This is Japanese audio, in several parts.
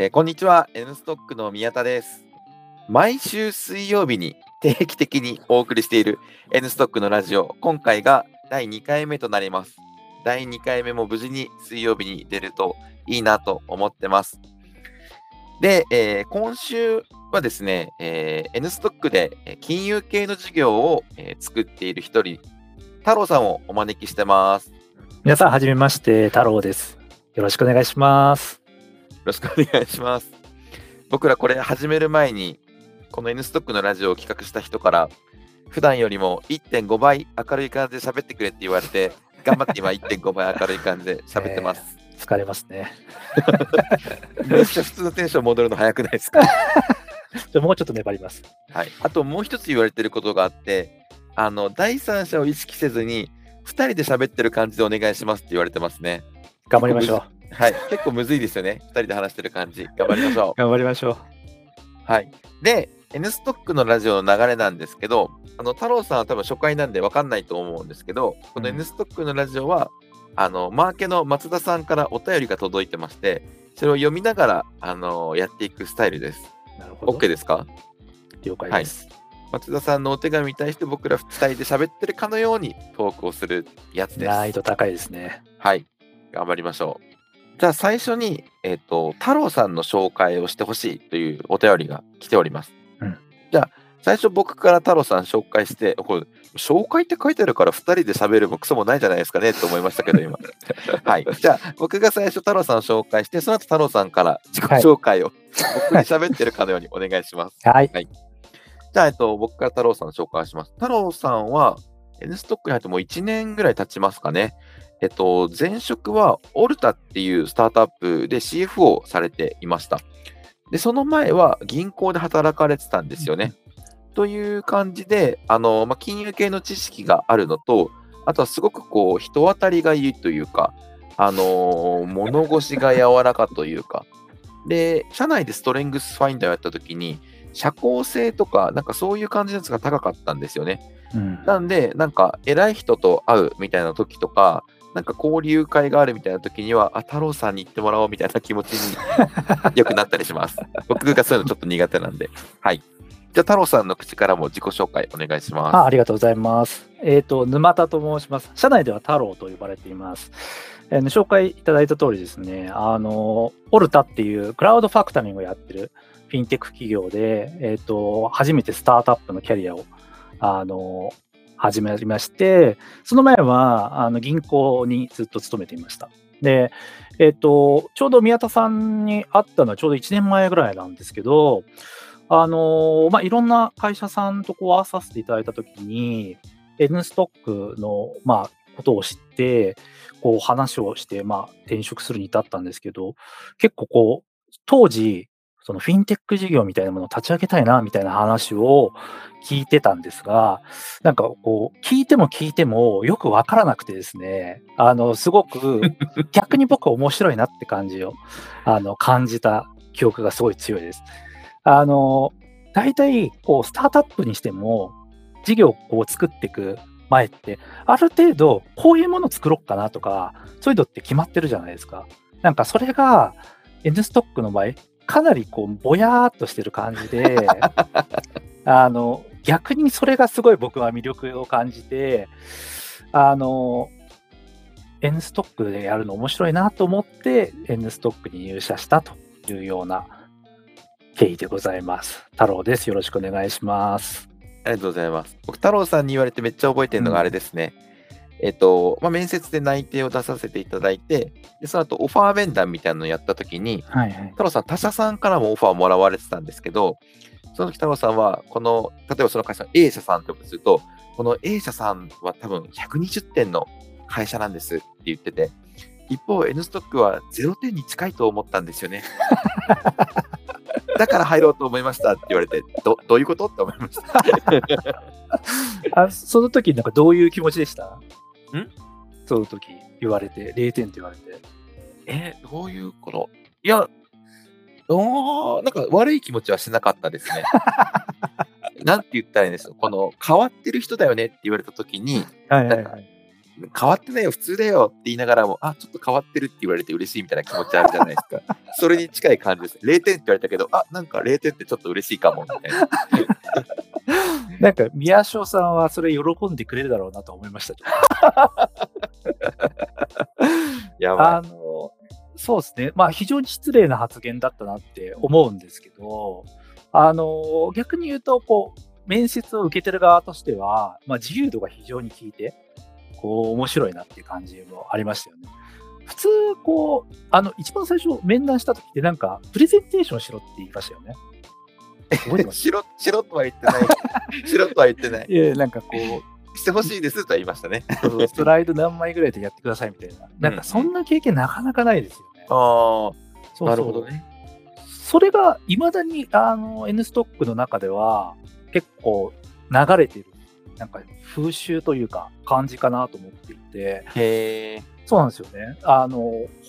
えーこんにちは。N ストックの宮田です。毎週水曜日に定期的にお送りしている N ストックのラジオ。今回が第2回目となります。第2回目も無事に水曜日に出るといいなと思ってます。で、えー今週はですね、えー N ストックで金融系の事業を、えー作っている一人太郎さんをお招きしてます。皆さん、はじめまして、太郎です。よろしくお願いします。よろしくお願いします。僕らこれ始める前に、この N ストックのラジオを企画した人から、普段よりも1.5倍明るい感じで喋ってくれって言われて、頑張って今1.5倍明るい感じで喋ってます。疲れますね。めっちゃ普通のテンション戻るの早くないですか？じゃあもうちょっと粘ります。はい。あともう一つ言われてることがあって、あの、第三者を意識せずに、2人で喋ってる感じでお願いしますって言われてますね。頑張りましょう。はい。結構むずいですよね。2人で話してる感じ。頑張りましょう。頑張りましょう。はい。で、N ストックのラジオの流れなんですけど、あの太郎さんは多分初回なんで分かんないと思うんですけど、このうん N ストックのラジオは、あの、マーケの松田さんからお便りが届いてまして、それを読みながら、あのやっていくスタイルです。なるほど。OK ですか？了解です。松田さんのお手紙に対して僕ら2人で喋ってるかのようにトークをするやつです。難易度高いですね。はい。頑張りましょう。じゃあ最初に、えっ、と、太郎さんの紹介をしてほしいというお便りが来ております。うんじゃあ、最初僕から太郎さん紹介して、これ、紹介って書いてあるから2人で喋るもクソもないじゃないですかねと思いましたけど、今。はい。じゃあ、僕が最初太郎さんを紹介して、その後太郎さんから自己紹介を、僕に喋ってるかのようにお願いします。はい。じゃあ、えっと、僕から太郎さんの紹介をします。太郎さんは、N ストックに入ってもう1年ぐらい経ちますかね。えっと、前職はオルタっていうスタートアップで CFO をされていました。で、その前は銀行で働かれてたんですよね。という感じで、あの、まあ、金融系の知識があるのと、あとはすごくこう、人当たりがいいというか、あの物腰が柔らかというか、で、社内でストレングスファインダーをやったときに、社交性とか、なんかそういう感じのやつが高かったんですよね。うん。なんで、なんか偉い人と会うみたいな時とか、なんか交流会があるみたいな時には、あ、太郎さんに行ってもらおうみたいな気持ちによくなったりします。僕がそういうのちょっと苦手なんで。はい。じゃあ、太郎さんの口からも自己紹介お願いします。あありがとうございます。えっ、と、沼田と申します。社内では太郎と呼ばれています。えー紹介いただいた通りですね、あの、オルタっていうクラウドファクタリングをやってるフィンテック企業で、えっ、と、初めてスタートアップのキャリアを、あの、始めまして、その前は、あの、銀行にずっと勤めていました。で、えっ、と、ちょうど宮田さんに会ったのはちょうど1年前ぐらいなんですけど、あのまあ、いろんな会社さんとこう合わさせていただいたときに、N ストックの、まあ、ことを知って、こう話をして、まあ、転職するに至ったんですけど、結構こう、当時、そのフィンテック事業みたいなものを立ち上げたいな、みたいな話を聞いてたんですが、なんかこう、聞いても聞いてもよくわからなくてですね、あの、すごく 逆に僕は面白いなって感じを、あの、感じた記憶がすごい強いです。あの、大体、こう、スタートアップにしても、事業を作っていく前って、ある程度、こういうものを作ろうかなとか、そういうのって決まってるじゃないですか。なんかそれが、N ストックの場合、かなりこう、ぼやーっとしてる感じで、あの、逆にそれがすごい僕は魅力を感じて、あの、N ストックでやるの面白いなと思って、N ストックに入社したというような経緯でございます。太郎です。よろしくお願いします。ありがとうございます。僕、太郎さんに言われてめっちゃ覚えてるのがあれですね。えっと、まあ、面接で内定を出させていただいて、でその後オファー面談みたいなのをやったときに、はいはい。太郎さん、他社さんからもオファーをもらわれてたんですけど、その時太郎さんは、この、例えばその会社の A 社さんとすると、この A 社さんは多分120点の会社なんですって言ってて、一方、N ストックは0点に近いと思ったんですよね。だから入ろうと思いましたって言われて、どどういうこと？って思いました。あその時なんかどういう気持ちでした？ん？その時言われて、0点って言われて。えーどういうこと？いや、おーなんか悪い気持ちはしなかったですね。なんて言ったらいいんですか？この変わってる人だよねって言われた時に、はいはいはい。変わってないよ、普通だよって言いながらも、あ、ちょっと変わってるって言われて嬉しいみたいな気持ちあるじゃないですか。それに近い感じです。0点って言われたけど、あ、なんか0点ってちょっと嬉しいかも、みたいな。なんか、宮代さんはそれ喜んでくれるだろうなと思いました。やばい。あの、そうですね。まあ、非常に失礼な発言だったなって思うんですけど、あの、逆に言うと、こう、面接を受けてる側としては、まあ、自由度が非常に効いて、こう、面白いなっていう感じもありましたよね。普通、こう、あの、一番最初面談した時ってなんか、プレゼンテーションしろって言いましたよね。覚えてます？しろ、しろとは言ってない。しろとは言ってない。いや、なんかこう、してほしいですとは言いましたね。ストライド何枚ぐらいでやってくださいみたいな。なんかそんな経験なかなかないですよね。あそあ、うそうなるほどね。それがいまだにあの N ストックの中では結構流れてる、なんか風習というか感じかなと思っていて、へえ。そうなんですよね。あの、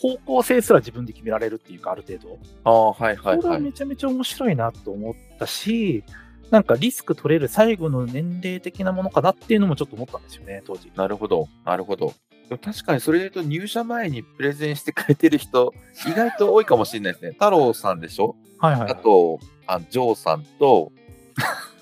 方向性すら自分で決められるっていうか、ある程度。ああ、はいはいこれは。はいめちゃめちゃ面白いなと思ったし、なんかリスク取れる最後の年齢的なものかなっていうのもちょっと思ったんですよね、当時。なるほど、なるほど。でも確かにそれで言うと入社前にプレゼンしてくれてる人、意外と多いかもしれないですね。太郎さんでしょ？はいはい、はい。あと、あジョーさんと、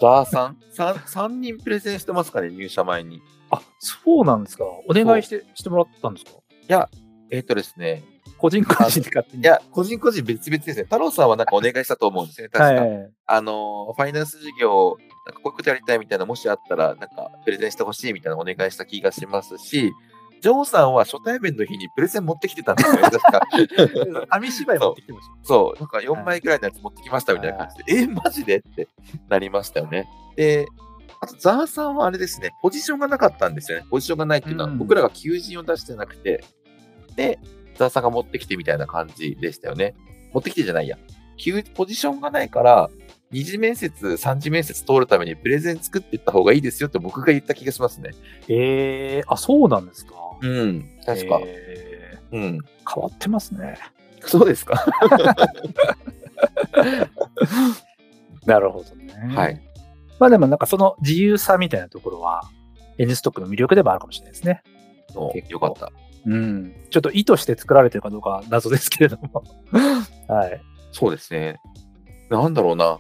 ザーさん？3, 3人プレゼンしてますかね、入社前に。いあ、そうなんですか。お願いしてしてもらったんですか？や、えっ、とですね、個人個人で勝手に。いや、個人個人別々ですね。太郎さんはなんかお願いしたと思うんですね、確か。はい。あの、ファイナンス事業、なんかこういうことやりたいみたいな、もしあったら、なんかプレゼンしてほしいみたいなお願いした気がしますし、ジョーさんは初対面の日にプレゼン持ってきてたんですよね、確か。紙芝居持ってきてました。そう、なんか4枚くらいのやつ持ってきましたみたいな感じで、え、マジで？ってなりましたよね。で、あと、ザーさんはあれですね、ポジションがなかったんですよね。ポジションがないっていうのは、うん僕らが求人を出してなくて、で、さんが持ってきてみたいな感じでしたよね。持ってきてじゃないや。求ポジションがないから、二次面接、三次面接通るためにプレゼン作っていった方がいいですよって僕が言った気がしますね。えー、あ、そうなんですか？うん、確か。えうん。ー変わってますね。そうですか。なるほどね。はい。まあでもなんかその自由さみたいなところは、N ストックの魅力でもあるかもしれないですね。よかった。うん。ちょっと意図して作られてるかどうかは謎ですけれども。はい。そうですね。なんだろうな。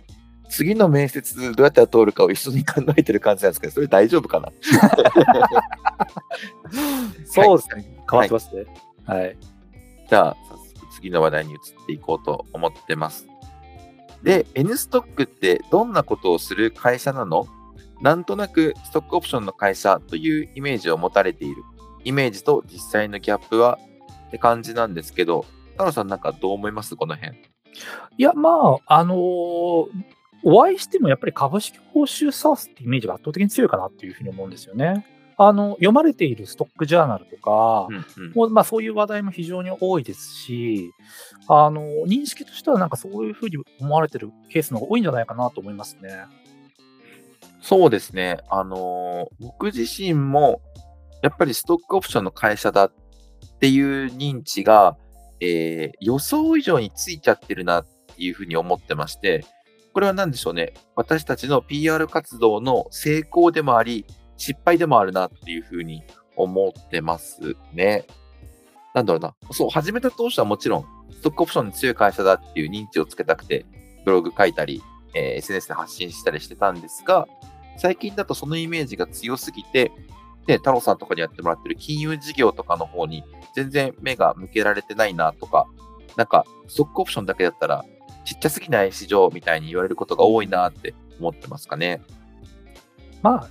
次の面接どうやって通るかを一緒に考えてる感じなんですけど、それ大丈夫かな？そうですね。変わってますね。はい。じゃあ、早速次の話題に移っていこうと思ってます。で、N ストックってどんなことをする会社なの？なんとなくストックオプションの会社というイメージを持たれている。イメージと実際のギャップはって感じなんですけど、太郎さんなんかどう思います？この辺。いや、まあ、あのーお会いしてもやっぱり株式報酬サースってイメージが圧倒的に強いかなっていうふうに思うんですよね。あの、読まれているストックジャーナルとか、うんうんもうまあ、そういう話題も非常に多いですし、あの、認識としてはなんかそういうふうに思われてるケースの方が多いんじゃないかなと思いますね。そうですね。あのー僕自身も、やっぱりストックオプションの会社だっていう認知が、えー予想以上についちゃってるなっていうふうに思ってまして、これは何でしょうね。私たちの PR 活動の成功でもあり、失敗でもあるなっていうふうに思ってますね。なんだろうな。そう、始めた当初はもちろん、ストックオプションに強い会社だっていう認知をつけたくて、ブログ書いたり、えー SNS で発信したりしてたんですが、最近だとそのイメージが強すぎて、で、太郎さんとかにやってもらってる金融事業とかの方に全然目が向けられてないなとか、なんか、ストックオプションだけだったら、ちっちゃすぎない市場みたいに言われることが多いなって思ってますかね。まあ、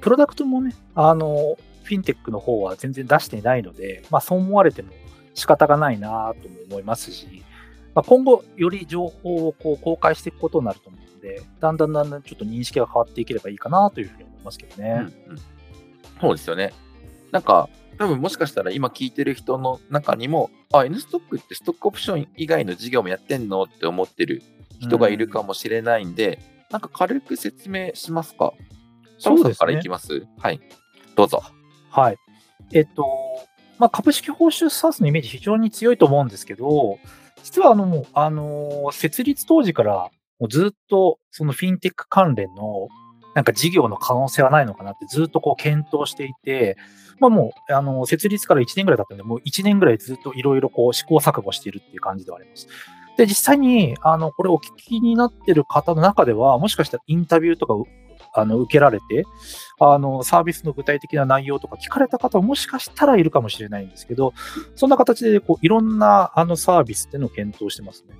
プロダクトもね、あの、フィンテックの方は全然出していないので、まあ、そう思われても仕方がないなとも思いますし、まあ、今後、より情報をこう公開していくことになると思うので、だんだんだんだんちょっと認識が変わっていければいいかなというふうに思いますけどね。うんうん、そうですよね。なんか、多分もしかしたら今聞いてる人の中にも、あ、N ストックってストックオプション以外の事業もやってんのって思ってる人がいるかもしれないんで、なんか軽く説明しますか？そうですからいきます？はい。どうぞ。はい。えっと、まあ、株式報酬サースのイメージ非常に強いと思うんですけど、実はあの、もうあの、設立当時からもうずっとそのフィンテック関連のなんか事業の可能性はないのかなってずっとこう検討していて、まあもう、あの、設立から1年ぐらい経ったんで、もう1年ぐらいずっといろいろこう試行錯誤しているっていう感じではあります。で、実際に、あの、これお聞きになってる方の中では、もしかしたらインタビューとかあの受けられて、あのサービスの具体的な内容とか聞かれた方もしかしたらいるかもしれないんですけど、そんな形でこういろんなあのサービスっていうのを検討してますね。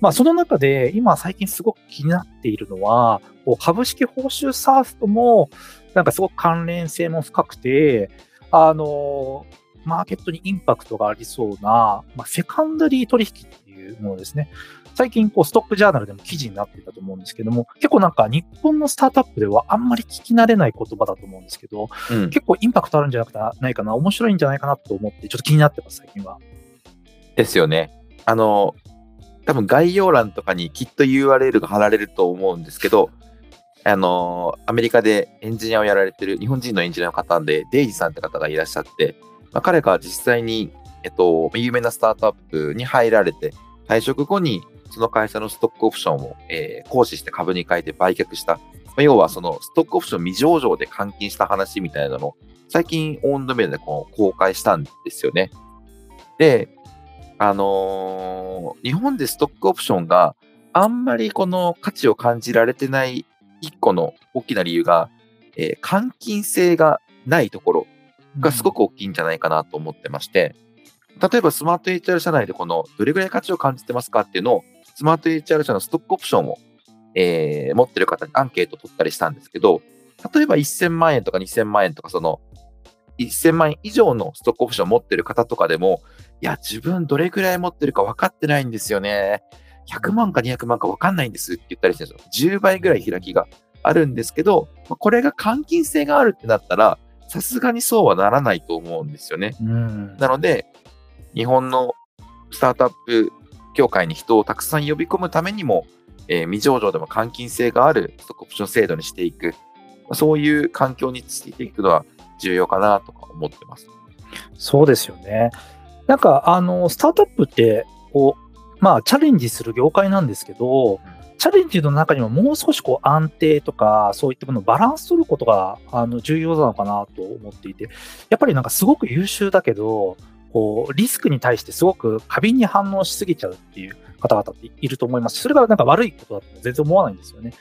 まあ、その中で今最近すごく気になっているのは、株式報酬サースともなんかすごく関連性も深くて、あのマーケットにインパクトがありそうな、まあ、セカンダリー取引っていうものですね。最近、こう、ストックジャーナルでも記事になってたと思うんですけども、結構なんか日本のスタートアップではあんまり聞き慣れない言葉だと思うんですけど、うん、結構インパクトあるんじゃなくてないかな、面白いんじゃないかなと思って、ちょっと気になってます、最近は。ですよね。あの、多分概要欄とかにきっと URL が貼られると思うんですけど、あの、アメリカでエンジニアをやられてる日本人のエンジニアの方で、デイジさんって方がいらっしゃって、まあ、彼が実際に、えっと、有名なスタートアップに入られて、退職後にその会社のストックオプションを、えー、行使して株に変えて売却した。まあ、要はそのストックオプション未上場で換金した話みたいなのを最近オンドメでこう公開したんですよね。で、あのー、日本でストックオプションがあんまりこの価値を感じられてない一個の大きな理由が、えー、換金性がないところがすごく大きいんじゃないかなと思ってまして、うん、例えばスマート HR 社内でこのどれぐらい価値を感じてますかっていうのをスマート HR 社のストックオプションを、えー、持ってる方にアンケートを取ったりしたんですけど、例えば1000万円とか2000万円とか、その1000万円以上のストックオプションを持ってる方とかでも、いや、自分どれぐらい持ってるか分かってないんですよね。100万か200万か分かんないんですって言ったりしてるんですよ。10倍ぐらい開きがあるんですけど、これが換金性があるってなったら、さすがにそうはならないと思うんですよね。なので、日本のスタートアップ協会に人をたくさん呼び込むためにも、えー、未上場でも換金性があるストックオプション制度にしていく、そういう環境についていくのは重要かなとか思ってます。そうですよね。なんか、あの、スタートアップって、こう、まあ、チャレンジする業界なんですけど、チャレンジの中にももう少しこう安定とか、そういったものをバランス取ることがあの重要なのかなと思っていて、やっぱりなんかすごく優秀だけど、こう、リスクに対してすごく過敏に反応しすぎちゃうっていう方々っていると思います。それがなんか悪いことだと全然思わないんですよね。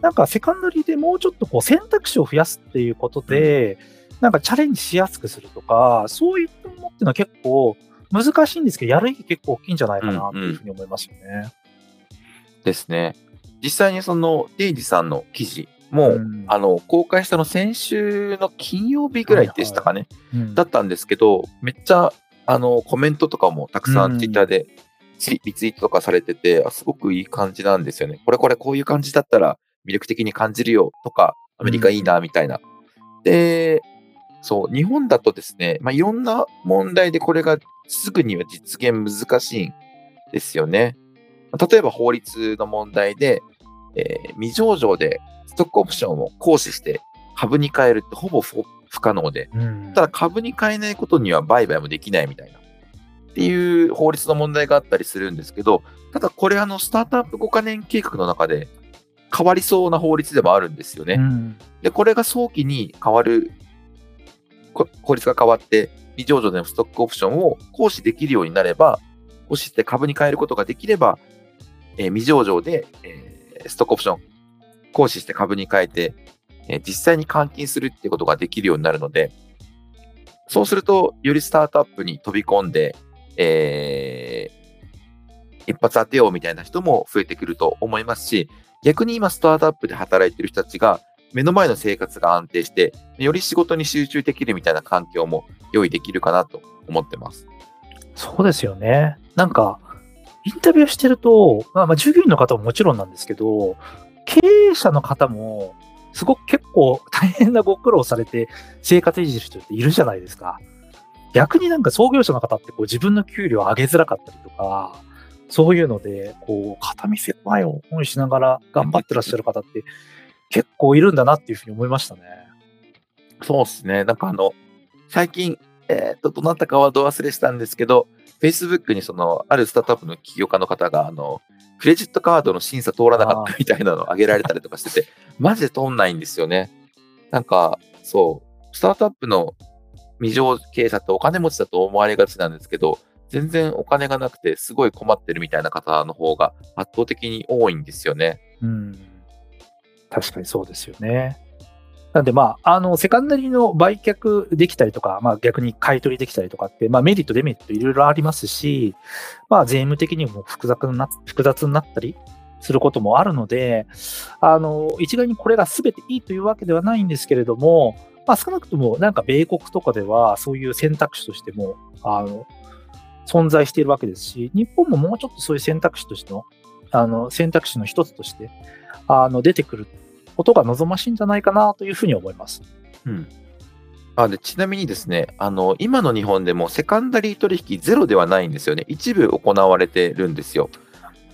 なんかセカンダリーでもうちょっとこう選択肢を増やすっていうことで、なんかチャレンジしやすくするとか、そういったものっていうのは結構難しいんですけど、やる意義結構大きいんじゃないかなというふうに思いますよね。うんうん、ですね。実際にそのデイジさんの記事も、うん、あの公開したの先週の金曜日ぐらいでしたかね、はいはいうん、だったんですけど、めっちゃあの、コメントとかもたくさんツイッターでリツイートとかされてて、あすごくいい感じなんですよね。これこれこういう感じだったら魅力的に感じるよとか、アメリカいいなみたいな。で、そう、日本だとですね、まあ、いろんな問題でこれがすぐには実現難しいんですよね。例えば法律の問題で、えー、未上場でストックオプションを行使して株に変えるってほぼ不可能で、うん、ただ株に変えないことには売買もできないみたいな、っていう法律の問題があったりするんですけど、ただこれあのスタートアップ5カ年計画の中で変わりそうな法律でもあるんですよね。うん、で、これが早期に変わる、法律が変わって、未上場でのストックオプションを行使できるようになれば、行使して株に変えることができれば、えー、未上場で、えー、ストックオプション行使して株に変えて、え実際に換金するってことができるようになるので、そうすると、よりスタートアップに飛び込んで、えー、一発当てようみたいな人も増えてくると思いますし、逆に今スタートアップで働いてる人たちが、目の前の生活が安定して、より仕事に集中できるみたいな環境も用意できるかなと思ってます。そうですよね。なんか、インタビューしてると、まあ、まあ従業員の方ももちろんなんですけど、経営者の方も、すごく結構大変なご苦労されて生活維持する人っているじゃないですか。逆になんか創業者の方ってこう自分の給料を上げづらかったりとか、そういうので、こう、片見せ前を本しながら頑張ってらっしゃる方って結構いるんだなっていうふうに思いましたね。そうですね。なんかあの、最近、えっ、と、どなたかはど忘れしたんですけど、Facebook にその、あるスタートアップの起業家の方が、あの、クレジットカードの審査通らなかったみたいなのを挙げられたりとかしてて、マジで通んないんですよね。なんか、そう、スタートアップの未上経営者ってお金持ちだと思われがちなんですけど、全然お金がなくてすごい困ってるみたいな方の方が圧倒的に多いんですよね。うん。確かにそうですよね。なんで、まあ、あの、セカンダリーの売却できたりとか、まあ逆に買い取りできたりとかって、まあメリット、デメリットいろいろありますし、まあ税務的にも複雑な複雑になったりすることもあるので、あの、一概にこれが全ていいというわけではないんですけれども、まあ少なくともなんか米国とかではそういう選択肢としても、あの、存在しているわけですし、日本ももうちょっとそういう選択肢としての、あの、選択肢の一つとして、あの、出てくることが望ましいんじゃないかなというふうに思います。うん。あでちなみにですね、あの、今の日本でもセカンダリー取引ゼロではないんですよね。一部行われてるんですよ。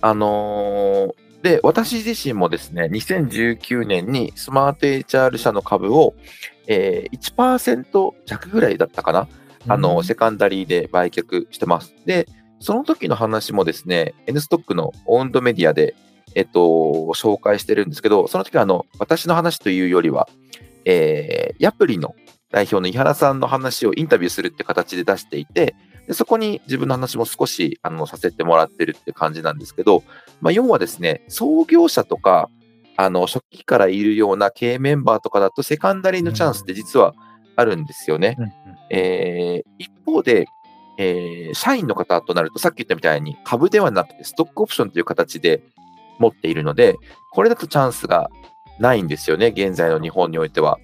あのー、で、私自身もですね、2019年にスマート HR 社の株を、えー、1%弱ぐらいだったかな。あの、セカンダリーで売却してます。で、その時の話もですね、N ストックのオウンドメディアで、えっと、紹介してるんですけど、その時はあの、私の話というよりは、えー、ヤプリの代表の井原さんの話をインタビューするって形で出していて、でそこに自分の話も少しあのさせてもらってるって感じなんですけど、まあ、要はですね、創業者とか、あの初期からいるような経営メンバーとかだと、セカンダリーのチャンスって実はあるんですよね。うんえー、一方で、えー、社員の方となると、さっき言ったみたいに株ではなくてストックオプションという形で持っているので、これだとチャンスがないんですよね、現在の日本においては。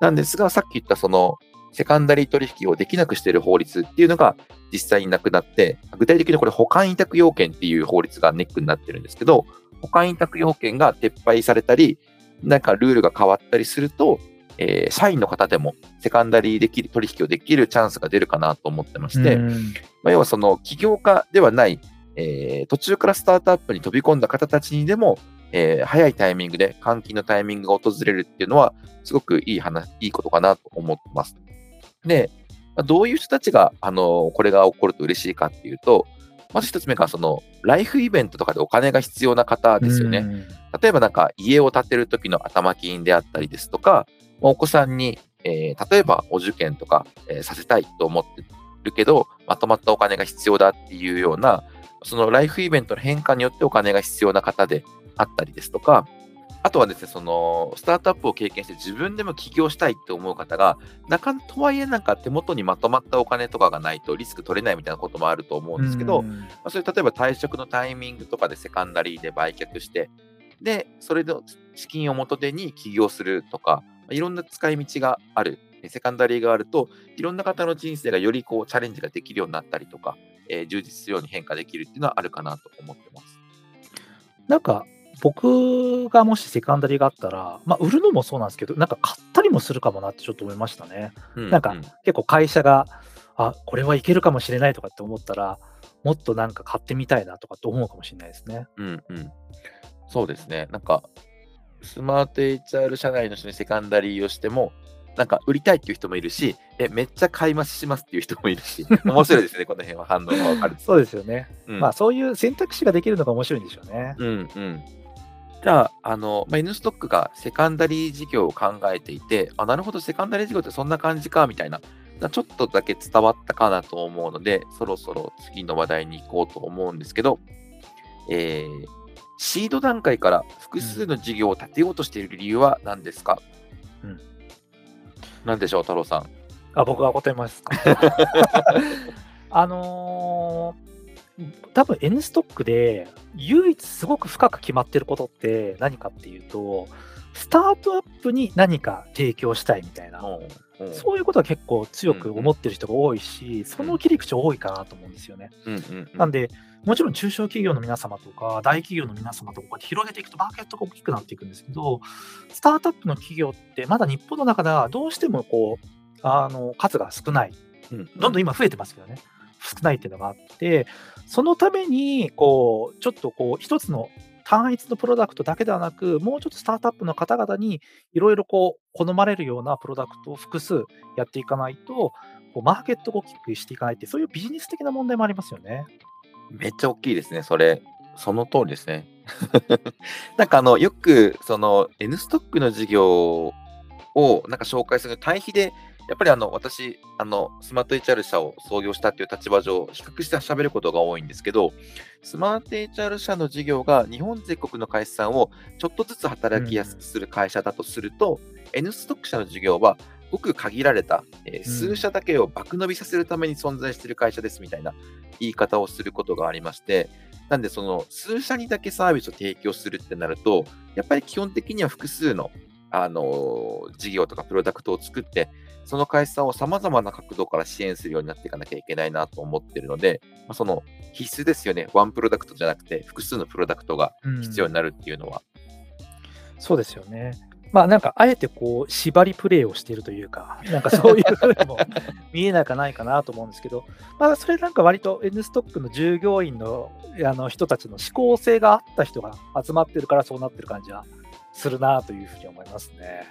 なんですが、さっき言ったそのセカンダリー取引をできなくしている法律っていうのが実際になくなって、具体的にこれ保管委託要件っていう法律がネックになってるんですけど、保管委託要件が撤廃されたり、なんかルールが変わったりすると、えー、社員の方でもセカンダリーできる取引をできるチャンスが出るかなと思ってまして、まあ、要はその起業家ではない、えー、途中からスタートアップに飛び込んだ方たちにでも、えー、早いタイミングで換金のタイミングが訪れるっていうのは、すごくいい話、いいことかなと思ってます。で、まあ、どういう人たちが、あのこれが起こると嬉しいかっていうと、まず一つ目が、その、ライフイベントとかでお金が必要な方ですよね。例えばなんか、家を建てる時の頭金であったりですとか、お子さんに、えー、例えばお受験とか、えー、させたいと思ってるけど、まとまったお金が必要だっていうような、そのライフイベントの変化によってお金が必要な方であったりですとか、あとはですね、そのスタートアップを経験して自分でも起業したいって思う方が、なかとはいえなんか手元にまとまったお金とかがないとリスク取れないみたいなこともあると思うんですけど、まあ、それ例えば退職のタイミングとかでセカンダリーで売却して、で、それの資金を元手に起業するとか、いろんな使い道がある、セカンダリーがあると、いろんな方の人生がよりこうチャレンジができるようになったりとか、えー、充実するように変化できるっていうのはあるかなと思ってます。なんか、僕がもしセカンダリーがあったら、まあ、売るのもそうなんですけど、なんか買ったりもするかもなってちょっと思いましたね。うんうん、なんか結構会社が、あこれはいけるかもしれないとかって思ったら、もっとなんか買ってみたいなとかって思うかもしれないですね。うんうん。そうですね。なんか、スマート HR 社内の人にセカンダリーをしても、なんか売りたいっていう人もいるし、え、めっちゃ買い増ししますっていう人もいるし、面白いですね、この辺は反応が分かる。そうですよね。うん、まあそういう選択肢ができるのが面白いんでしょうね。うんうん。じゃあ、あの、まあ、N ストックがセカンダリー事業を考えていて、あ、なるほど、セカンダリー事業ってそんな感じか、みたいな、ちょっとだけ伝わったかなと思うので、そろそろ次の話題に行こうと思うんですけど、えー、シード段階から複数の事業を立てようとしている理由は何ですか、うん、何でしょう、太郎さん。あ僕が答えます。あのー、多分 N ストックで唯一すごく深く決まってることって何かっていうと、スタートアップに何か提供したいみたいな、そういうことは結構強く思ってる人が多いし、その切り口多いかなと思うんですよね。なんで、もちろん中小企業の皆様とか、大企業の皆様とか、広げていくとマーケットが大きくなっていくんですけど、スタートアップの企業って、まだ日本の中ではどうしてもこう、あの数が少ない。どんどん今増えてますけどね。少ないっていうのがあって、そのために、こう、ちょっとこう、一つの単一のプロダクトだけではなく、もうちょっとスタートアップの方々にいろいろこう好まれるようなプロダクトを複数やっていかないと、こうマーケットが大きくしていかないって、そういうビジネス的な問題もありますよね。めっちゃ大きいですね、それ。その通りですね。なんかあの、よく、その、N ストックの事業をなんか紹介する対比で、やっぱりあの私、あのスマート HR 社を創業したっていう立場上、比較して喋ることが多いんですけど、スマート HR 社の事業が日本全国の会社さんをちょっとずつ働きやすくする会社だとすると、うん、N ストック社の事業はごく限られた、えー、数社だけを爆伸びさせるために存在している会社ですみたいな言い方をすることがありまして、なんでその数社にだけサービスを提供するってなると、やっぱり基本的には複数のあの事業とかプロダクトを作って、その会社さんをさまざまな角度から支援するようになっていかなきゃいけないなと思ってるので、まあ、その必須ですよね。ワンプロダクトじゃなくて、複数のプロダクトが必要になるっていうのは。うん、そうですよね。まあなんか、あえてこう、縛りプレイをしているというか、なんかそういうふうにも 見えなくないかなと思うんですけど、まあそれなんか割と N ストックの従業員のあの人たちの思考性があった人が集まってるからそうなってる感じはするなというふうに思いますね。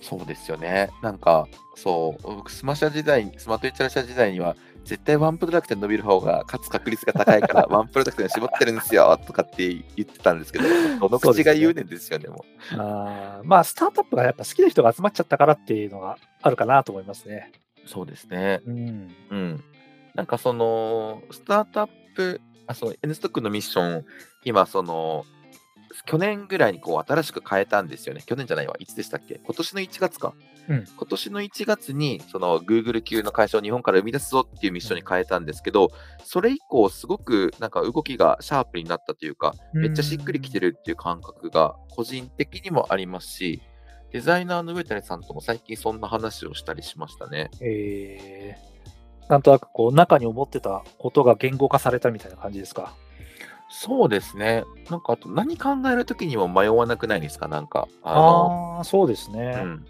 そうですよね。なんか、そう、僕、スマシャ時代、スマートイチャラシャ時代には、絶対ワンプロダクトに伸びる方が勝つ確率が高いから、ワンプロダクトに絞ってるんですよとかって言ってたんですけど、どの口が言うねんですよね、もう。あまあ、スタートアップがやっぱ好きな人が集まっちゃったからっていうのがあるかなと思いますね。そうですね。うん。うん。なんかその、スタートアップ、あ、そう、N ストックのミッション、今、その、去年ぐらいにこう新しく変えたんですよね。去年じゃないわ。いつでしたっけ？今年の1月か。うん、今年の1月にその Google 級の会社を日本から生み出すぞっていうミッションに変えたんですけど、それ以降すごくなんか動きがシャープになったというか、めっちゃしっくりきてるっていう感覚が個人的にもありますし、デザイナーの上谷さんとも最近そんな話をしたりしましたね。えー、なんとなくこう中に思ってたことが言語化されたみたいな感じですか？そうですね。なんかあと何考えるときにも迷わなくないですか？なんか。あのあそうですね、うん。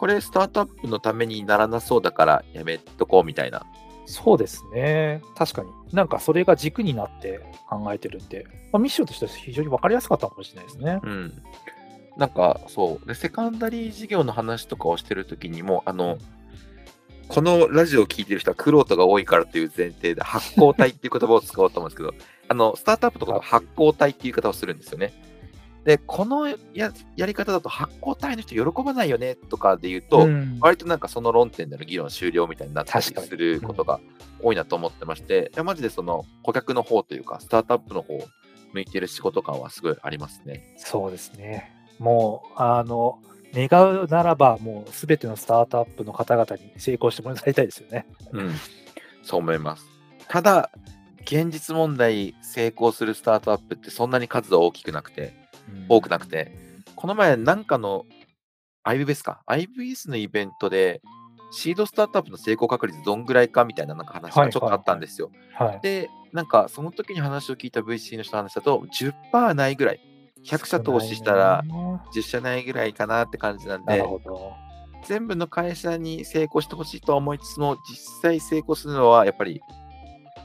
これスタートアップのためにならなそうだからやめとこうみたいな。そうですね。確かに。なんかそれが軸になって考えてるんで、まあ、ミッションとしては非常に分かりやすかったかもしれないですね。うん。なんかそう。で、セカンダリー事業の話とかをしてるときにも、あの、このラジオを聞いてる人はクロートが多いからという前提で発光体っていう言葉を使おうと思うんですけど、あの、スタートアップとかの発光体っていう言い方をするんですよね。で、このややり方だと発光体の人喜ばないよねとかで言うと、うん、割となんかその論点での議論終了みたいになったりすることが多いなと思ってまして、うん、マジでその顧客の方というか、スタートアップの方を向いてる仕事感はすごいありますね。そうですね。もう、あの、願うならば、もうすべてのスタートアップの方々に成功してもらいたいですよね。うん、そう思います。ただ、現実問題成功するスタートアップってそんなに数は大きくなくて、うん、多くなくて、この前なんかの IBS か、IBS のイベントで、シードスタートアップの成功確率どんぐらいかみたいななんか話がちょっとあったんですよ。で、なんかその時に話を聞いた VC の人の話だと、10%ないぐらい。100社投資したら10社ないぐらいかなって感じなんで、全部の会社に成功してほしいと思いつつも、実際成功するのはやっぱり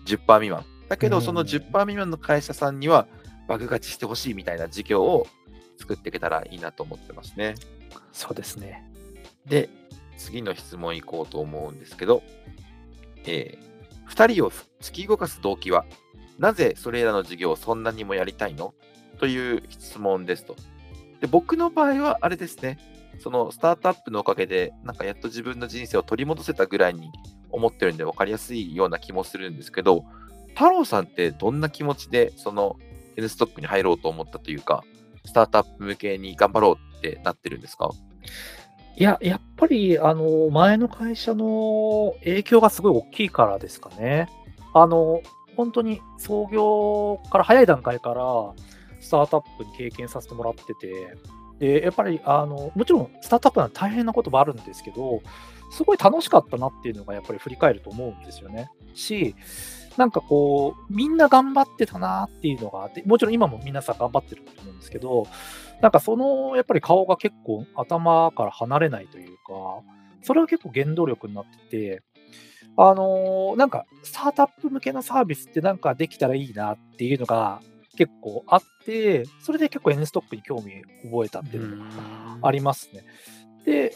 10%未満。だけど、その10%未満の会社さんにはバグ勝ちしてほしいみたいな事業を作っていけたらいいなと思ってますね。そうですね。で、次の質問いこうと思うんですけど、えー、2人を突き動かす動機は、なぜそれらの事業をそんなにもやりたいの？という質問ですと。で僕の場合はあれですね、そのスタートアップのおかげで、なんかやっと自分の人生を取り戻せたぐらいに思ってるんで分かりやすいような気もするんですけど、太郎さんってどんな気持ちでその N ストックに入ろうと思ったというか、スタートアップ向けに頑張ろうってなってるんですか？いや、やっぱり、あの、前の会社の影響がすごい大きいからですかね。あの、本当に創業から早い段階から、スタートアップに経験させてもらってて、でやっぱりあのもちろんスタートアップは大変なこともあるんですけど、すごい楽しかったなっていうのがやっぱり振り返ると思うんですよね。し、なんかこう、みんな頑張ってたなっていうのがあって、もちろん今も皆さん頑張ってると思うんですけど、なんかそのやっぱり顔が結構頭から離れないというか、それは結構原動力になってて、あのー、なんかスタートアップ向けのサービスってなんかできたらいいなっていうのが結構あって、それで結構 N ストックに興味覚えたっていうのがありますね。で、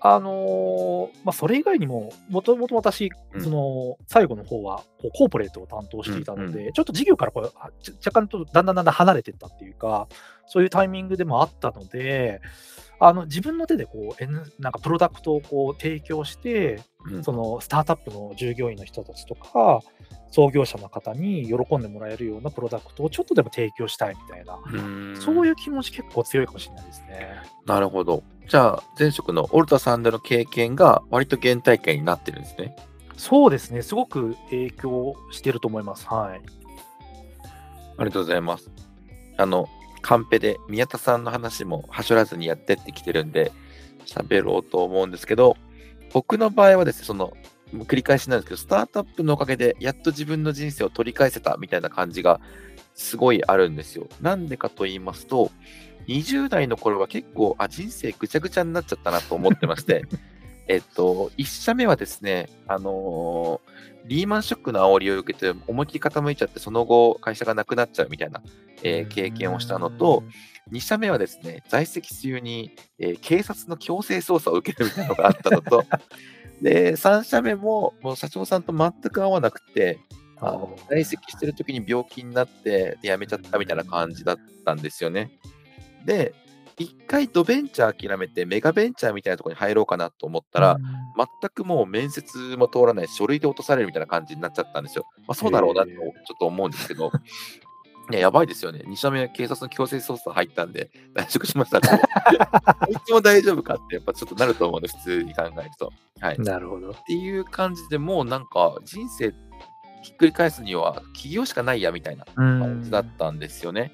あのーまあ、それ以外にも、もともと私、うん。その最後の方はこうコーポレートを担当していたので、ちょっと事業からこう若干とだんだんだんだん離れていったっていうか、そういうタイミングでもあったので、あの自分の手でこう、N、なんかプロダクトをこう提供して、うん。そのスタートアップの従業員の人たちとか、創業者の方に喜んでもらえるようなプロダクトをちょっとでも提供したいみたいな、そういう気持ち結構強いかもしれないですね。なるほど。じゃあ、前職のオルタさんでの経験が割と原体験になってるんですね。そうですね、すごく影響してると思います。はい。ありがとうございます。あの、カンペで宮田さんの話もはしょらずにやってってきてるんで、喋ろうと思うんですけど、僕の場合はですね、その、繰り返しなんですけど、スタートアップのおかげで、やっと自分の人生を取り返せたみたいな感じがすごいあるんですよ。なんでかと言いますと、20代の頃は結構、あ、人生ぐちゃぐちゃになっちゃったなと思ってまして、えっと、1社目はですね、あのーリーマンショックの煽りを受けて、思いっきり傾いちゃって、その後、会社がなくなっちゃうみたいな、えー経験をしたのと、2社目はですね、在籍中に、えー警察の強制捜査を受けるみたいなのがあったのと、で、3社目も、もう社長さんと全く合わなくて、あの在籍してる時に病気になって、で、辞めちゃったみたいな感じだったんですよね。で、一回ドベンチャー諦めて、メガベンチャーみたいなところに入ろうかなと思ったら、全くもう面接も通らないし、書類で落とされるみたいな感じになっちゃったんですよ。まあ、そうだろうなとちょっと思うんですけど、いや、やばいですよね。2社目、警察の強制捜査入ったんで、退職しましたって。こいつも大丈夫かって、やっぱちょっとなると思うんで、普通に考えると。はい。っなるほど。ていう感じでもうなんか、人生ひっくり返すには、起業しかないやみたいな感じだったんですよね。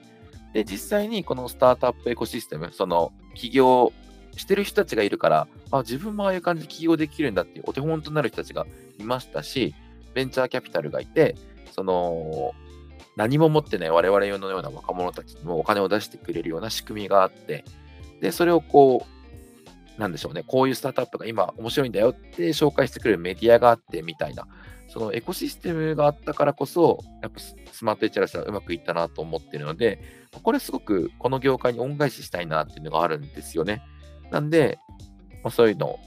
で、実際にこのスタートアップエコシステム、その起業してる人たちがいるから、あ、自分もああいう感じで起業できるんだっていうお手本となる人たちがいましたし、ベンチャーキャピタルがいて、その、何も持ってない我々のような若者たちにもお金を出してくれるような仕組みがあって、で、それをこう、なんでしょうね、こういうスタートアップが今面白いんだよって紹介してくれるメディアがあってみたいな、そのエコシステムがあったからこそ、やっぱスマート HRS はうまくいったなと思ってるので、これすごくこの業界に恩返ししたいなっていうのがあるんですよね。なんで、まあ、そういうのを、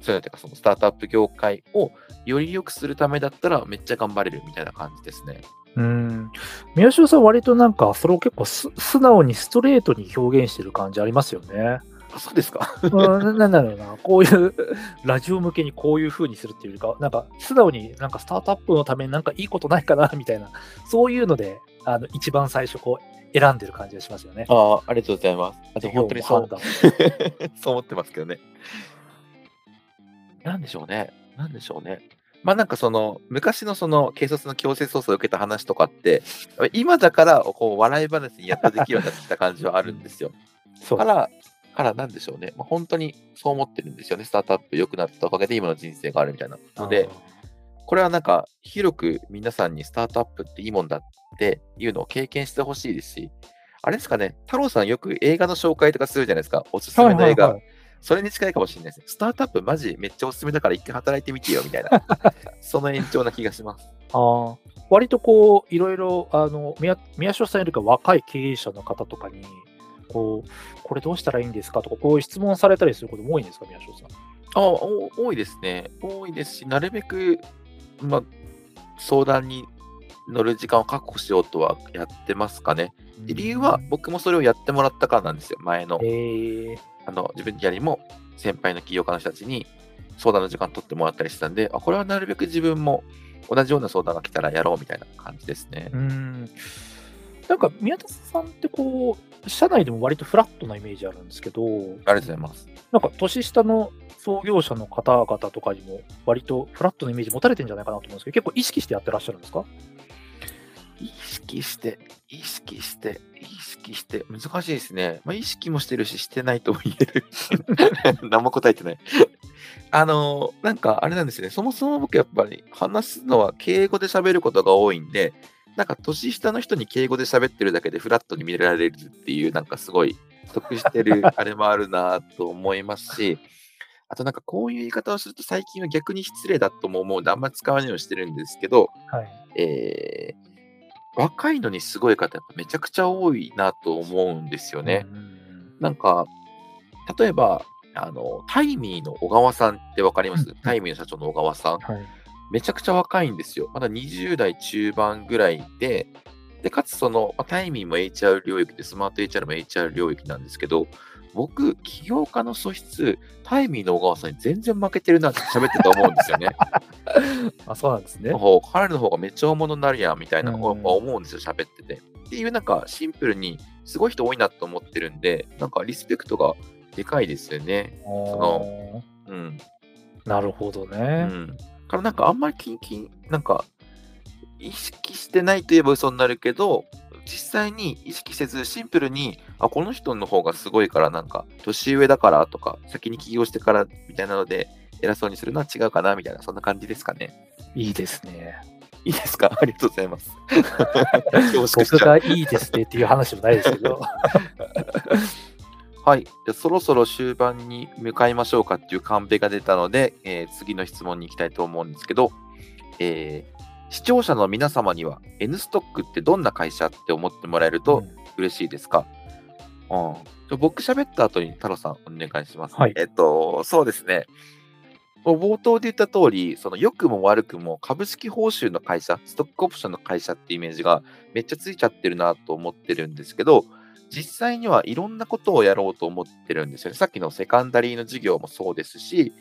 そういうのというか、そのスタートアップ業界をより良くするためだったらめっちゃ頑張れるみたいな感じですね。うん。宮代さん、割となんか、それを結構す素直にストレートに表現してる感じありますよね。あそうですかうん、ななんだろうな、こういう、ラジオ向けにこういう風にするっていうか、なんか、素直になんかスタートアップのためになんかいいことないかな、みたいな、そういうので、あの、一番最初、こう、選んでる感じがしますよね。ああ、ありがとうございます。あでも本当にそう そう思ってますけどね。なんでしょうね。なんでしょうね。まあなんかその昔のその警察の強制捜査を受けた話とかって今だからこう笑い話にやっとできるようになってきた感じはあるんですよ。そうから、からなんでしょうね。まあ、本当にそう思ってるんですよね。スタートアップ良くなったおかげで今の人生があるみたいなので、これはなんか広く皆さんにスタートアップっていいもんだっていうのを経験してほしいですし、あれですかね、太郎さんよく映画の紹介とかするじゃないですか。おすすめの映画。はいはいはいそれに近いかもしれないですね。スタートアップマジめっちゃおすすめだから一回働いてみてよみたいな。その延長な気がします。あー割とこう、いろいろ、あの、宮宮代さんよりか若い経営者の方とかに、こう、これどうしたらいいんですかとか、こういう質問されたりすることも多いんですか、宮代さん。あお多いですね。多いですし、なるべく、まあ、相談に乗る時間を確保しようとはやってますかね。で理由は僕もそれをやってもらったからなんですよ。前のえー、あの自分よりも先輩の起業家の人たちに相談の時間取ってもらったりしてたんで、あこれはなるべく自分も同じような相談が来たらやろうみたいな感じですね。うん。なんか、宮田さんってこう、社内でも割とフラットなイメージあるんですけど、ありがとうございます。なんか年下の創業者の方々とかにも割とフラットなイメージ持たれてるんじゃないかなと思うんですけど、結構意識してやってらっしゃるんですか？意識して、意識して、意識して、難しいですね。まあ、意識もしてるし、してないとも言える。何も答えてない。あのーなんかあれなんですよね。そもそも僕やっぱり話すのは敬語で喋ることが多いんで、なんか年下の人に敬語で喋ってるだけでフラットに見られるっていう、なんかすごい得してる あれもあるなと思いますし、あとなんかこういう言い方をすると最近は逆に失礼だとも思うんであんまり使わないようにしてるんですけど、はい。えー若いのにすごい方めちゃくちゃ多いなと思うんですよね。うんなんか、例えば、あの、タイミーの小川さんってわかります、うんタイミーの社長の小川さん。はい。めちゃくちゃ若いんですよ。まだ20代中盤ぐらいで、で、かつその、まあタイミーも HR 領域で、スマート HR も HR 領域なんですけど、僕、起業家の素質、タイミーの小川さんに全然負けてるなって喋ってたと思うんですよね。あ、そうなんですね。彼の方がめっちゃ大物になるやんみたいな思うんですよ、喋ってて。っていう、なんかシンプルにすごい人多いなと思ってるんで、なんかリスペクトがでかいですよね。おーうん。なるほどうね。ん。からなんかあんまりキンキン、なんか意識してないといえば嘘になるけど、実際に意識せずシンプルに、あ、この人の方がすごいから、なんか年上だからとか、先に起業してからみたいなので、偉そうにするのは違うかなみたいな、そんな感じですかね。いいですね。いいですか？ありがとうございます。僕がいいですねっていう話もないですけど。はい。じゃあそろそろ終盤に向かいましょうかっていうカンペが出たので、えー次の質問に行きたいと思うんですけど、えー視聴者の皆様には N ストックってどんな会社って思ってもらえると嬉しいですか、うん、じゃあ僕喋った後に太郎さんお願いします。はいえっと、そうですね。冒頭で言った通り、その良くも悪くも株式報酬の会社、ストックオプションの会社ってイメージがめっちゃついちゃってるなと思ってるんですけど、実際にはいろんなことをやろうと思ってるんですよね。さっきのセカンダリーの事業もそうですし、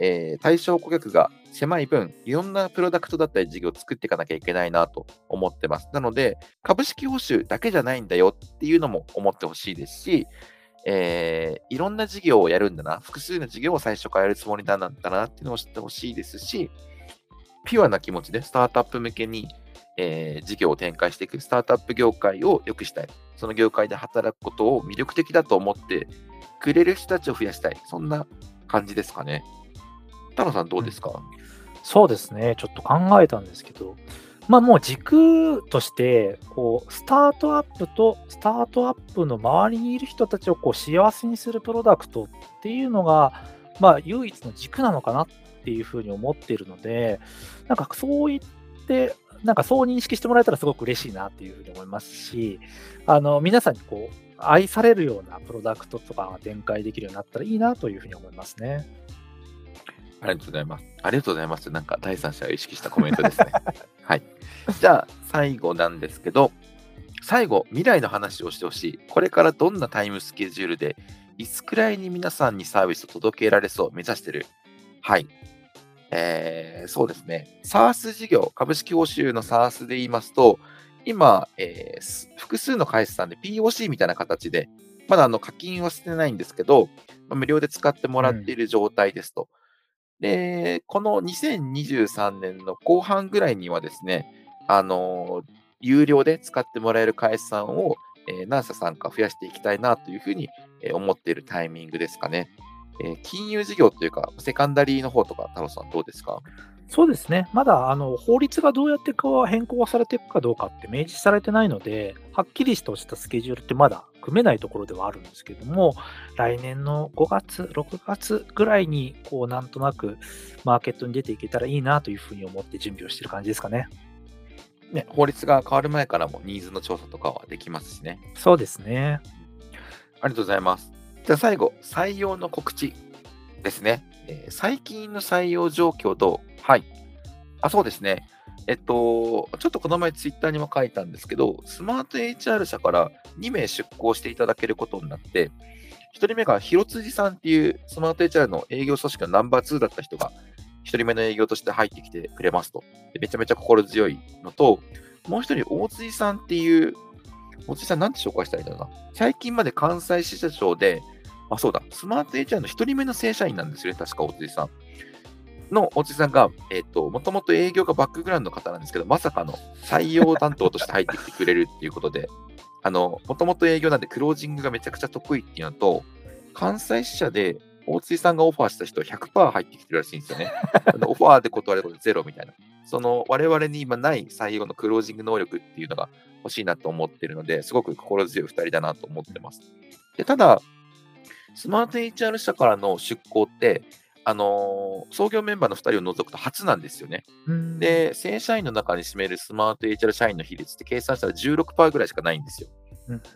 えー対象顧客が狭い分、いろんなプロダクトだったり事業を作っていかなきゃいけないなと思ってます。なので、株式報酬だけじゃないんだよっていうのも思ってほしいですし、えーいろんな事業をやるんだな、複数の事業を最初からやるつもりなんだなっていうのを知ってほしいですし、ピュアな気持ちでスタートアップ向けに、えー事業を展開していくスタートアップ業界を良くしたい。その業界で働くことを魅力的だと思ってくれる人たちを増やしたい。そんな感じですかね。太郎さんどうですか、そうですね。ちょっと考えたんですけど、まあもう軸として、こう、スタートアップとスタートアップの周りにいる人たちをこう幸せにするプロダクトっていうのが、まあ唯一の軸なのかなっていうふうに思っているので、なんかそう言って、なんかそう認識してもらえたらすごく嬉しいなっていうふうに思いますし、あの、皆さんにこう、愛されるようなプロダクトとか展開できるようになったらいいなというふうに思いますね。ありがとうございます。ありがとうございます。なんか第三者を意識したコメントですね。はい。じゃあ、最後なんですけど、最後、未来の話をしてほしい。これからどんなタイムスケジュールで、いつくらいに皆さんにサービスを届けられそう目指してる？はい。えー、そうですね。SARS 事業、株式報酬の SARS で言いますと、今、えーす複数の会社さんで POC みたいな形で、まだあの課金はしてないんですけど、まあ無料で使ってもらっている状態ですと。で、この2023年の後半ぐらいにはですね、あの有料で使ってもらえる会社さんを、えー何社さんか増やしていきたいなというふうに、思っているタイミングですかね。えー金融事業というか、セカンダリーの方とか、太郎さんどうですか？そうですね。まだあの法律がどうやって変更されていくかどうかって明示されてないので、はっきりとしたスケジュールってまだ組めないところではあるんですけども、来年の5月、6月ぐらいに、こう、なんとなくマーケットに出ていけたらいいなというふうに思って準備をしている感じですかね。ね、法律が変わる前からもニーズの調査とかはできますしね。そうですね。ありがとうございます。じゃあ最後、採用の告知ですね。えー最近の採用状況と、はい。あ、そうですね。えっと、ちょっとこの前ツイッターにも書いたんですけど、スマート HR 社から2名出向していただけることになって、1人目が広辻さんっていうスマート HR の営業組織のナンバー2だった人が、1人目の営業として入ってきてくれますと。めちゃめちゃ心強いのと、もう1人、大辻さんっていう、大辻さんなんて紹介したらいいんだろうな。最近まで関西支社長で、あ、そうだ、スマート HR の1人目の正社員なんですよね、確か大辻さん。の大辻さんが、えっ、と、もともと営業がバックグラウンドの方なんですけど、まさかの採用担当として入ってきてくれるっていうことで、あの、もともと営業なんでクロージングがめちゃくちゃ得意っていうのと、関西支社で大辻さんがオファーした人100%入ってきてるらしいんですよね。オファーで断ることゼロみたいな。その我々に今ない採用のクロージング能力っていうのが欲しいなと思ってるので、すごく心強い2人だなと思ってます。でただ、スマート HR 社からの出向って、あのー創業メンバーの2人を除くと初なんですよね。うん、で、正社員の中に占めるスマート HR 社員の比率って計算したら16%ぐらいしかないんですよ。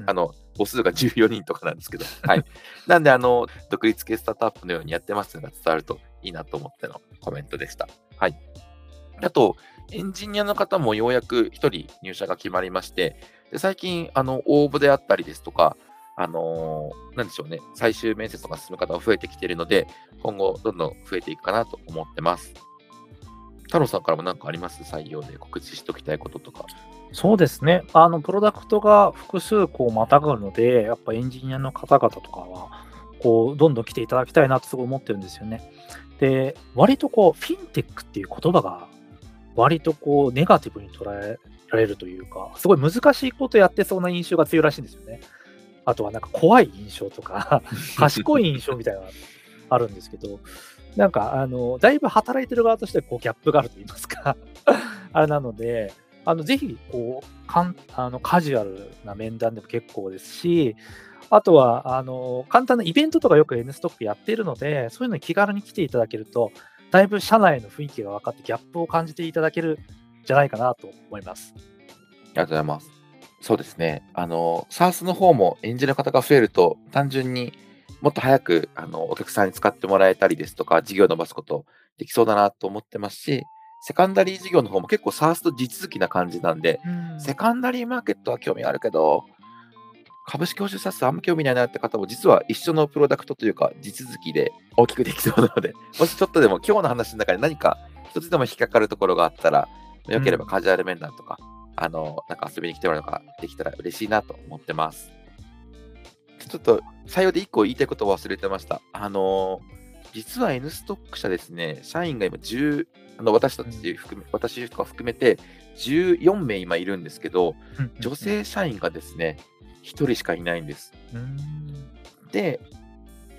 あの、母数が14人とかなんですけど、はい。なんで、あの、独立系スタートアップのようにやってますのが伝わるといいなと思ってのコメントでした。はい。あと、エンジニアの方もようやく1人入社が決まりまして、で最近、あの、応募であったりですとか、あのーなんでしょうね、最終面接とか進む方が増えてきているので、今後、どんどん増えていくかなと思ってます。太郎さんからも何かあります？採用で告知しておきたいこととか。そうですね。あの、プロダクトが複数こうまたがるので、やっぱエンジニアの方々とかは、こう、どんどん来ていただきたいなとすごい思ってるんですよね。で、割とこう、フィンテックっていう言葉が、割とこう、ネガティブに捉えられるというか、すごい難しいことやってそうな印象が強いらしいんですよね。あとはなんか怖い印象とか、賢い印象みたいなのがあるんですけど、なんか、あの、だいぶ働いてる側としてこうギャップがあると言いますか、あれなので、あの、ぜひ、こう、かんあのカジュアルな面談でも結構ですし、あとは、あの、簡単なイベントとかよく N ストックやっているので、そういうのに気軽に来ていただけると、だいぶ社内の雰囲気が分かってギャップを感じていただけるんじゃないかなと思います。ありがとうございます。そうですね。あの、SARS の方もエンジニアの方が増えると、単純にもっと早くあのお客さんに使ってもらえたりですとか、事業を伸ばすことできそうだなと思ってますし、セカンダリー事業の方も結構 SARS と地続きな感じなんで、セカンダリーマーケットは興味あるけど、株式報酬 SARS あんま興味ないなって方も、実は一緒のプロダクトというか、地続きで大きくできそうなので、もしちょっとでも今日の話の中で何か一つでも引っかかるところがあったら、よければカジュアル面談とか、あの、なんか遊びに来てもらうのができたら嬉しいなと思ってます。ちょっと採用で1個言いたいことを忘れてました。あの、実は N ストック社ですね、社員が今10、あの私たち含め、私とか含めて14名今いるんですけど、女性社員がですね、1人しかいないんです。うんで、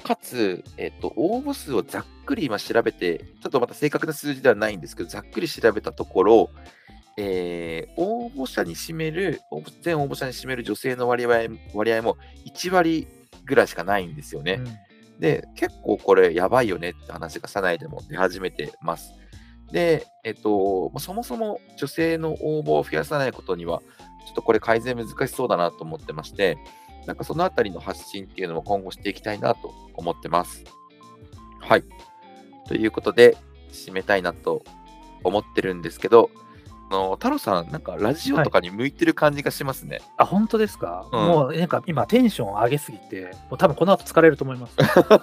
かつ、えっと、応募数をざっくり今調べて、ちょっとまた正確な数字ではないんですけど、ざっくり調べたところ、えー応募者に占める、全応募者に占める女性の割合割合も1割ぐらいしかないんですよね。で、結構これやばいよねって話が社内でも出始めてます。で、えっと、まあそもそも女性の応募を増やさないことには、ちょっとこれ改善難しそうだなと思ってまして、なんかそのあたりの発信っていうのも今後していきたいなと思ってます。はい。ということで、締めたいなと思ってるんですけど、あの太郎さん、なんかラジオとかに向いてる感じがしますね。あ、本当ですか、うんもうなんか今テンション上げすぎて、もう多分この後疲れると思います。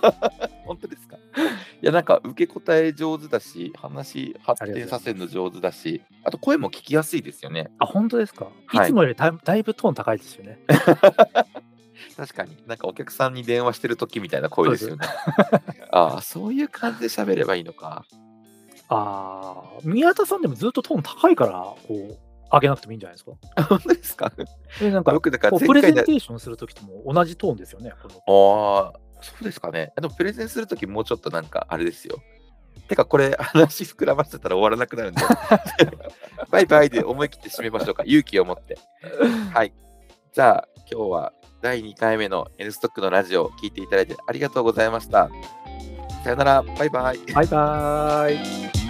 本当ですか？いや、なんか受け答え上手だし、話発展させるの上手だし、あと声も聞きやすいですよね。あ、本当ですか、はいいつもよりだいだいぶトーン高いですよね。確かに、なんかお客さんに電話してる時みたいな声ですよね。ああ、そういう感じで喋ればいいのか。ああ、宮田さんでもずっとトーン高いから、こう、上げなくてもいいんじゃないですか？本当ですか？でなんか、僕だからこうプレゼンテーションするときとも同じトーンですよね。このああ、そうですかね。でもプレゼンするときもうちょっとなんかあれですよ。てかこれ話膨らませてたら終わらなくなるんで。バイバイで思い切って締めましょうか。勇気を持って。はい。じゃあ今日は第2回目の N ストックのラジオを聞いていただいてありがとうございました。さよなら。バイバイ。バイバイ。